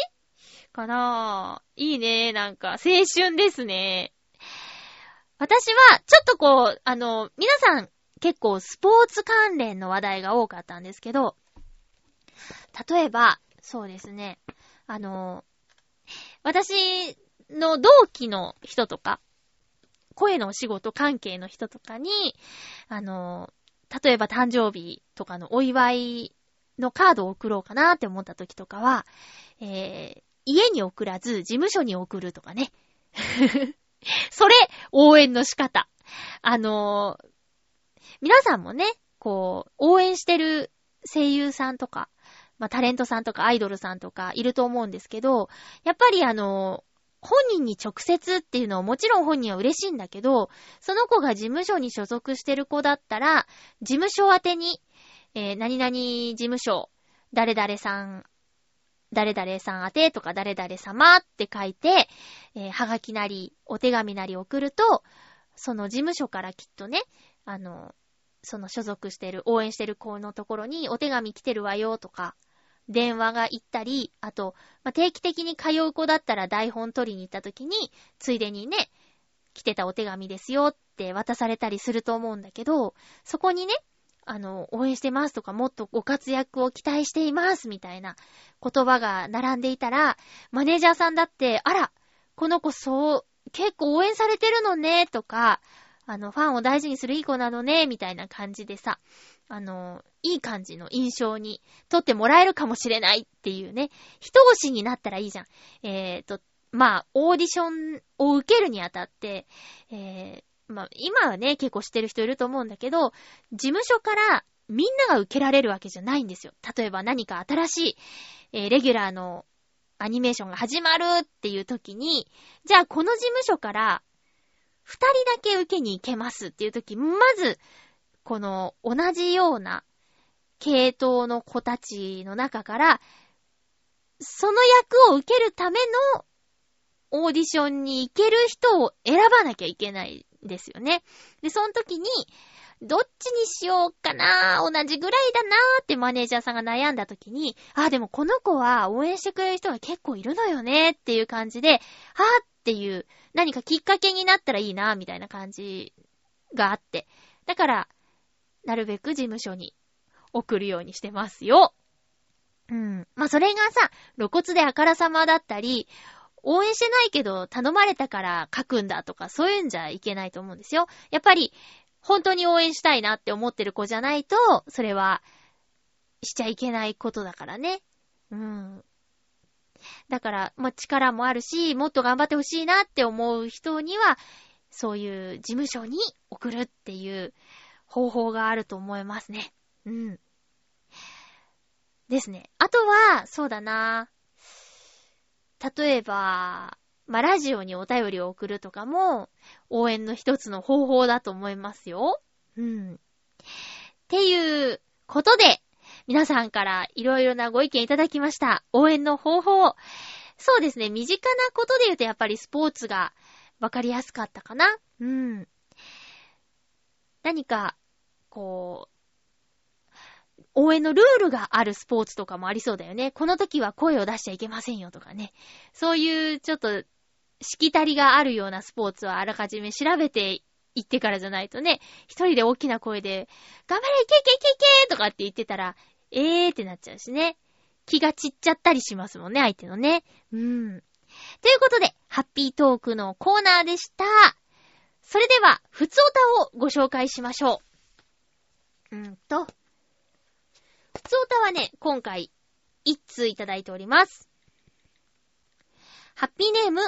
かなぁ。いいねなんか、青春ですね。私は、ちょっとこう、あの、皆さん結構スポーツ関連の話題が多かったんですけど、例えば、そうですね、あの、私の同期の人とか、声のお仕事関係の人とかに、あの、例えば誕生日とかのお祝いのカードを送ろうかなって思った時とかは、えー、家に送らず事務所に送るとかね。それ、応援の仕方。あのー皆さんもね、こう、応援してる声優さんとか、まあ、タレントさんとかアイドルさんとかいると思うんですけど、やっぱりあのー本人に直接っていうのはもちろん本人は嬉しいんだけど、その子が事務所に所属してる子だったら、事務所宛てに、えー何々事務所、誰々さん、誰々さん宛てとか誰々様って書いて、えーはがきなり、お手紙なり送ると、その事務所からきっとね、あの、その所属してる、応援してる子のところにお手紙来てるわよとか、電話が行ったり、あと、まあ、定期的に通う子だったら台本取りに行った時に、ついでにね、来てたお手紙ですよって渡されたりすると思うんだけど、そこにね、あの、応援してますとか、もっとご活躍を期待していますみたいな言葉が並んでいたら、マネージャーさんだって、あら、この子そう、結構応援されてるのね、とか、あの、ファンを大事にするいい子なのね、みたいな感じでさ、あの、いい感じの印象にとってもらえるかもしれないっていうね、人越しになったらいいじゃん。えーと、まあ、オーディションを受けるにあたって、えー、まあ、今はね、結構知ってる人いると思うんだけど、事務所からみんなが受けられるわけじゃないんですよ。例えば何か新しい、えーレギュラーのアニメーションが始まるっていう時に、じゃあこの事務所から二人だけ受けに行けますっていう時、まず、この同じような系統の子たちの中から、その役を受けるためのオーディションに行ける人を選ばなきゃいけないんですよね。で、その時に、どっちにしようかな同じぐらいだなーってマネージャーさんが悩んだ時に、あ、でもこの子は応援してくれる人が結構いるのよねっていう感じで、はーっていう、何かきっかけになったらいいなみたいな感じがあって。だから、なるべく事務所に送るようにしてますよ。うん。まあ、それがさ、露骨であからさまだったり、応援してないけど頼まれたから書くんだとか、そういうんじゃいけないと思うんですよ。やっぱり、本当に応援したいなって思ってる子じゃないと、それは、しちゃいけないことだからね。うん。だから、まあ、力もあるし、もっと頑張ってほしいなって思う人には、そういう事務所に送るっていう方法があると思いますね。うん。ですね。あとは、そうだな。例えば、まあ、ラジオにお便りを送るとかも、応援の一つの方法だと思いますよ。うん。っていうことで、皆さんからいろいろなご意見いただきました。応援の方法。そうですね、身近なことで言うとやっぱりスポーツがわかりやすかったかな。うん。何か、こう、応援のルールがあるスポーツとかもありそうだよね。この時は声を出しちゃいけませんよとかね。そういうちょっと、しきたりがあるようなスポーツはあらかじめ調べていってからじゃないとね、一人で大きな声で、頑張れいけいけいけいけとかって言ってたら、えーってなっちゃうしね。気が散っちゃったりしますもんね、相手のね。うん。ということで、ハッピートークのコーナーでした。それでは、ふつおたをご紹介しましょう。うんと。ふつおたはね、今回、一通いただいております。ハッピーネーム、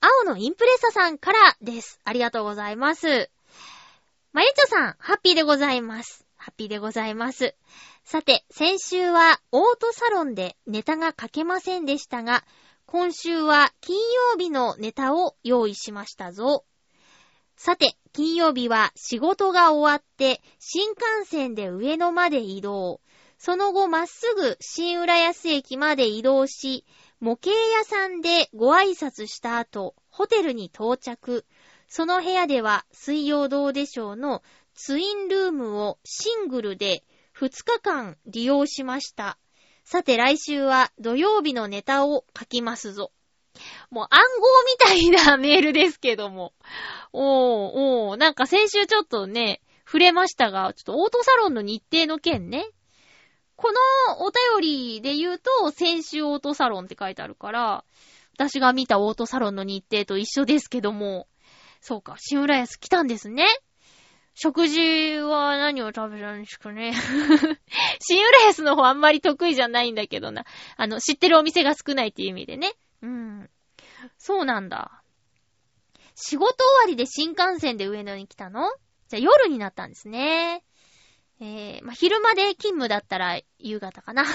青のインプレッサさんからです。ありがとうございます。まゆちょさん、ハッピーでございます。ハッピーでございます。さて、先週はオートサロンでネタが書けませんでしたが、今週は金曜日のネタを用意しましたぞ。さて、金曜日は仕事が終わって新幹線で上野まで移動。その後まっすぐ新浦安駅まで移動し、模型屋さんでご挨拶した後、ホテルに到着。その部屋では水曜どうでしょうのツインルームをシングルで2日間利用しました。さて来週は土曜日のネタを書きますぞ。もう暗号みたいなメールですけども。おー、おー、なんか先週ちょっとね、触れましたが、ちょっとオートサロンの日程の件ね。このお便りで言うと、先週オートサロンって書いてあるから、私が見たオートサロンの日程と一緒ですけども、そうか、新浦安来たんですね。食事は何を食べたんですかね。新浦安の方あんまり得意じゃないんだけどな。あの、知ってるお店が少ないっていう意味でね。うん。そうなんだ。仕事終わりで新幹線で上野に来たの？じゃあ夜になったんですね。えー、まあ、昼まで勤務だったら夕方かな。ん？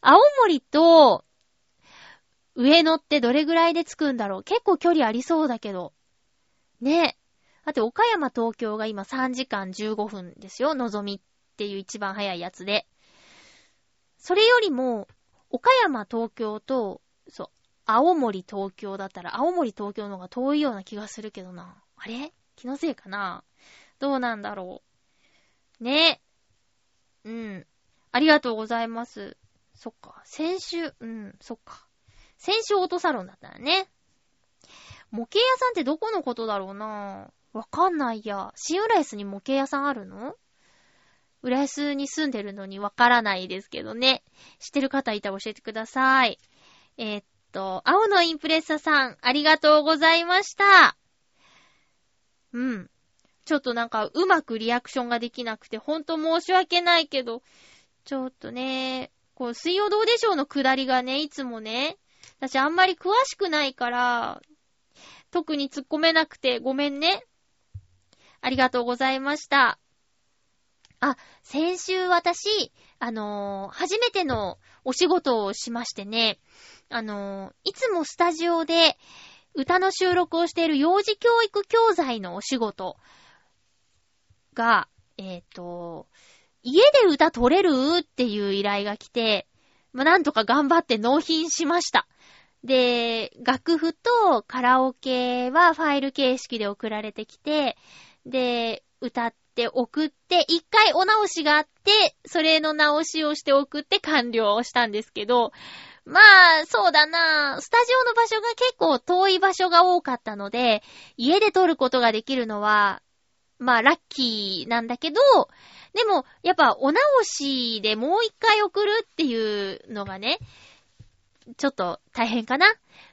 青森と上野ってどれぐらいで着くんだろう？結構距離ありそうだけど。ね。だって岡山東京が今3時間15分ですよ。のぞみっていう一番早いやつで。それよりも、岡山東京と、そう、青森東京だったら青森東京の方が遠いような気がするけどな。あれ？気のせいかな？どうなんだろう。ね。うん。ありがとうございます。そっか。先週、うん、そっか。先週オートサロンだったらね。模型屋さんってどこのことだろうな？わかんないや。新浦安に模型屋さんあるの？浦安に住んでるのにわからないですけどね。知ってる方いたら教えてください。えーっと、青のインプレッサさん、ありがとうございました。うん。ちょっとなんかうまくリアクションができなくて、ほんと申し訳ないけど、ちょっとね、こう、水曜どうでしょうの下りがね、いつもね、私あんまり詳しくないから、特に突っ込めなくてごめんね。ありがとうございました。あ、先週私、あのー初めてのお仕事をしましてね、あのーいつもスタジオで歌の収録をしている幼児教育教材のお仕事が、えっ、と、家で歌取れるっていう依頼が来て、まあ、なんとか頑張って納品しました。で、楽譜とカラオケはファイル形式で送られてきて、で、歌って送って、一回お直しがあって、それの直しをして送って完了したんですけど、まあ、そうだなスタジオの場所が結構遠い場所が多かったので、家で撮ることができるのは、まあ、ラッキーなんだけど、でも、やっぱ、お直しでもう一回送るっていうのがね、ちょっと大変かな。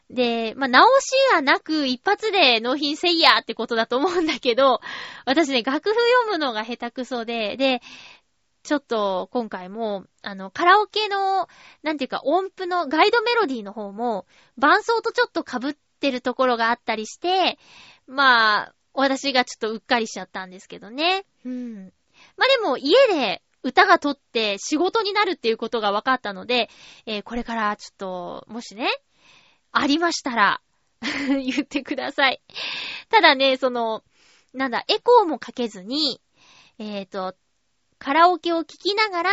で、まあ、直しがなく一発で納品せいやってことだと思うんだけど、私ね、楽譜読むのが下手くそで、で、ちょっと今回も、あの、カラオケの、なんていうか音符のガイドメロディーの方も、伴奏とちょっと被ってるところがあったりして、まあ、私がちょっとうっかりしちゃったんですけどね。うん。まあでも、家で歌が取って仕事になるっていうことが分かったので、えー、これからちょっと、もしね、ありましたら 言ってください。ただね、その、なんだ、エコーもかけずに、えっ、ー、と、カラオケを聴きながら、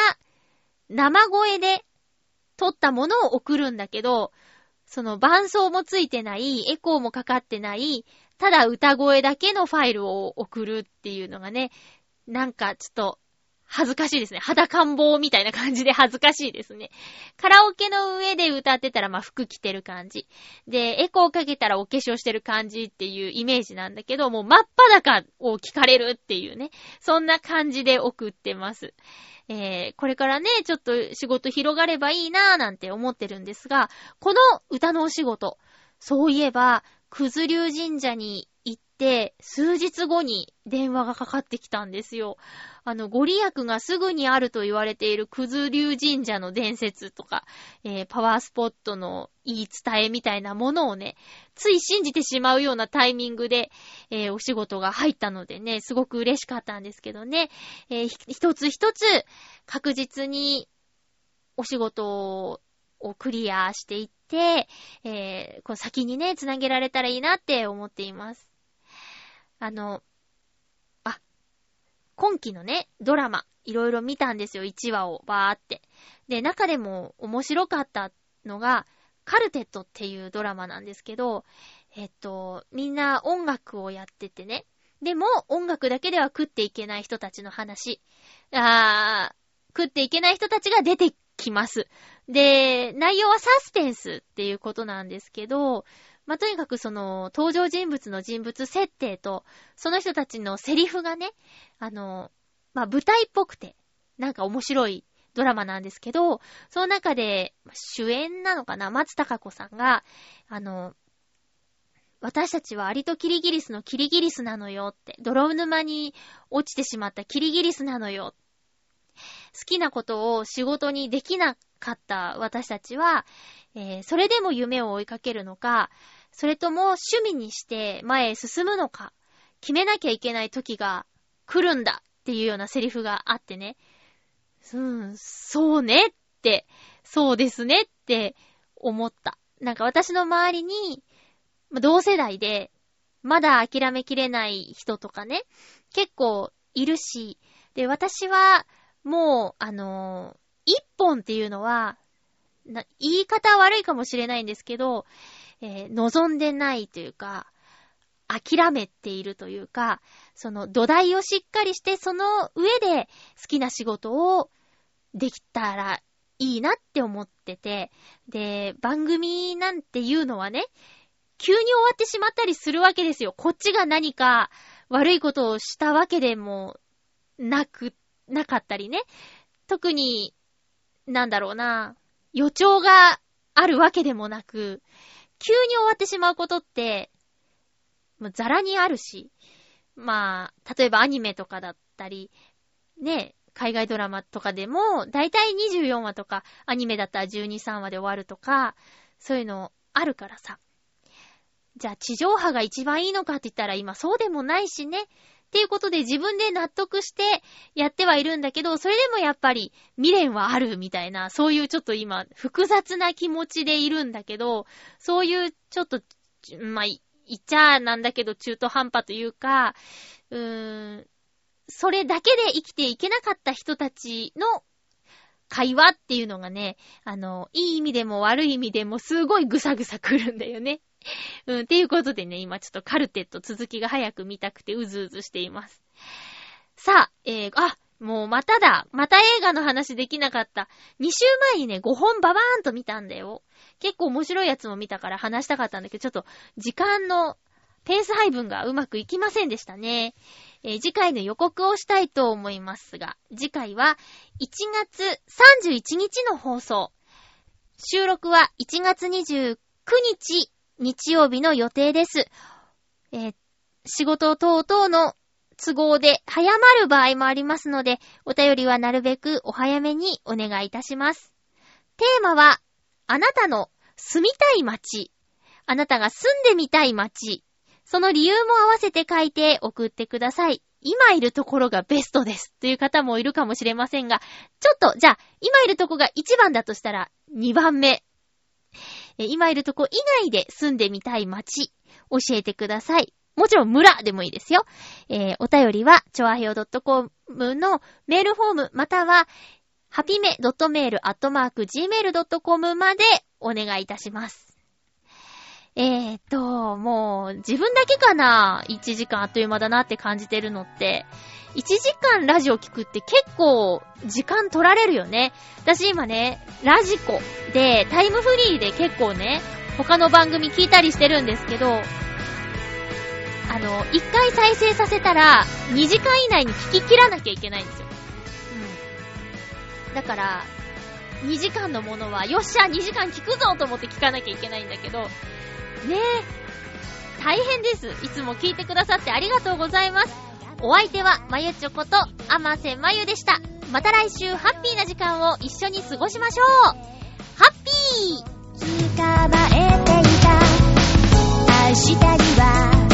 生声で撮ったものを送るんだけど、その伴奏もついてない、エコーもかかってない、ただ歌声だけのファイルを送るっていうのがね、なんかちょっと恥ずかしいですね。肌感棒みたいな感じで恥ずかしいですね。カラオケの上で歌ってたら、まあ、服着てる感じ。で、エコーかけたらお化粧してる感じっていうイメージなんだけど、もう真っ裸を聞かれるっていうね。そんな感じで送ってます。えー、これからね、ちょっと仕事広がればいいなぁなんて思ってるんですが、この歌のお仕事、そういえば、くず流神社に行って、数日後に電話がかかってきたんですよ。あの、ご利益がすぐにあると言われているくず流神社の伝説とか、えー、パワースポットの言い伝えみたいなものをね、つい信じてしまうようなタイミングで、えー、お仕事が入ったのでね、すごく嬉しかったんですけどね、えー、一つ一つ確実にお仕事をクリアしていって、えー、この先にね、つなげられたらいいなって思っています。あの、あ今期のね、ドラマ、いろいろ見たんですよ、1話をバーって。で、中でも面白かったのが、カルテットっていうドラマなんですけど、えっと、みんな音楽をやっててね。でも、音楽だけでは食っていけない人たちの話。あー、食っていけない人たちが出てきます。で、内容はサスペンスっていうことなんですけど、まあ、とにかくその、登場人物の人物設定と、その人たちのセリフがね、あの、まあ、舞台っぽくて、なんか面白いドラマなんですけど、その中で、主演なのかな松高子さんが、あの、私たちはアリとキリギリスのキリギリスなのよって、泥沼に落ちてしまったキリギリスなのよ。好きなことを仕事にできなかった私たちは、えー、それでも夢を追いかけるのか、それとも趣味にして前へ進むのか、決めなきゃいけない時が来るんだっていうようなセリフがあってね。うん、そうねって、そうですねって思った。なんか私の周りに、同世代で、まだ諦めきれない人とかね、結構いるし、で、私は、もう、あのー、一本っていうのは、言い方悪いかもしれないんですけど、えー、望んでないというか、諦めているというか、その土台をしっかりして、その上で好きな仕事をできたらいいなって思ってて、で、番組なんていうのはね、急に終わってしまったりするわけですよ。こっちが何か悪いことをしたわけでもなく、なかったりね。特に、なんだろうな、予兆があるわけでもなく、急に終わってしまうことって、もうザラにあるし、まあ、例えばアニメとかだったり、ね、海外ドラマとかでも、だいたい24話とか、アニメだったら12、3話で終わるとか、そういうのあるからさ。じゃあ地上波が一番いいのかって言ったら今そうでもないしね。っていうことで自分で納得してやってはいるんだけど、それでもやっぱり未練はあるみたいな、そういうちょっと今複雑な気持ちでいるんだけど、そういうちょっと、まあ、言っちゃなんだけど中途半端というか、うーん、それだけで生きていけなかった人たちの会話っていうのがね、あの、いい意味でも悪い意味でもすごいぐさぐさ来るんだよね。うん、っていうことでね、今ちょっとカルテット続きが早く見たくてうずうずしています。さあ、えー、あ、もうまただ。また映画の話できなかった。2週前にね、5本ババーンと見たんだよ。結構面白いやつも見たから話したかったんだけど、ちょっと時間のペース配分がうまくいきませんでしたね。えー次回の予告をしたいと思いますが、次回は1月31日の放送。収録は1月29日日曜日の予定です。えー仕事等々の都合で早まる場合もありますので、お便りはなるべくお早めにお願いいたします。テーマは、あなたの住みたい街。あなたが住んでみたい街。その理由も合わせて書いて送ってください。今いるところがベストです。という方もいるかもしれませんが、ちょっと、じゃあ、今いるとこが1番だとしたら、2番目。今いるとこ以外で住んでみたい街、教えてください。もちろん村でもいいですよ。えーお便りは、ちょあへよ .com のメールフォーム、または、ハピメ .mail.gmail.com までお願いいたします。えーっと、もう、自分だけかな ?1 時間あっという間だなって感じてるのって。1時間ラジオ聞くって結構時間取られるよね。私今ね、ラジコでタイムフリーで結構ね、他の番組聞いたりしてるんですけど、あの、1回再生させたら2時間以内に聞き切らなきゃいけないんですよ。うん。だから、2時間のものは、よっしゃ、2時間聞くぞと思って聞かなきゃいけないんだけど、ねえ、大変です。いつも聞いてくださってありがとうございます。お相手は、まゆちょこと、あませまゆでした。また来週、ハッピーな時間を一緒に過ごしましょう。ハッピー。明日には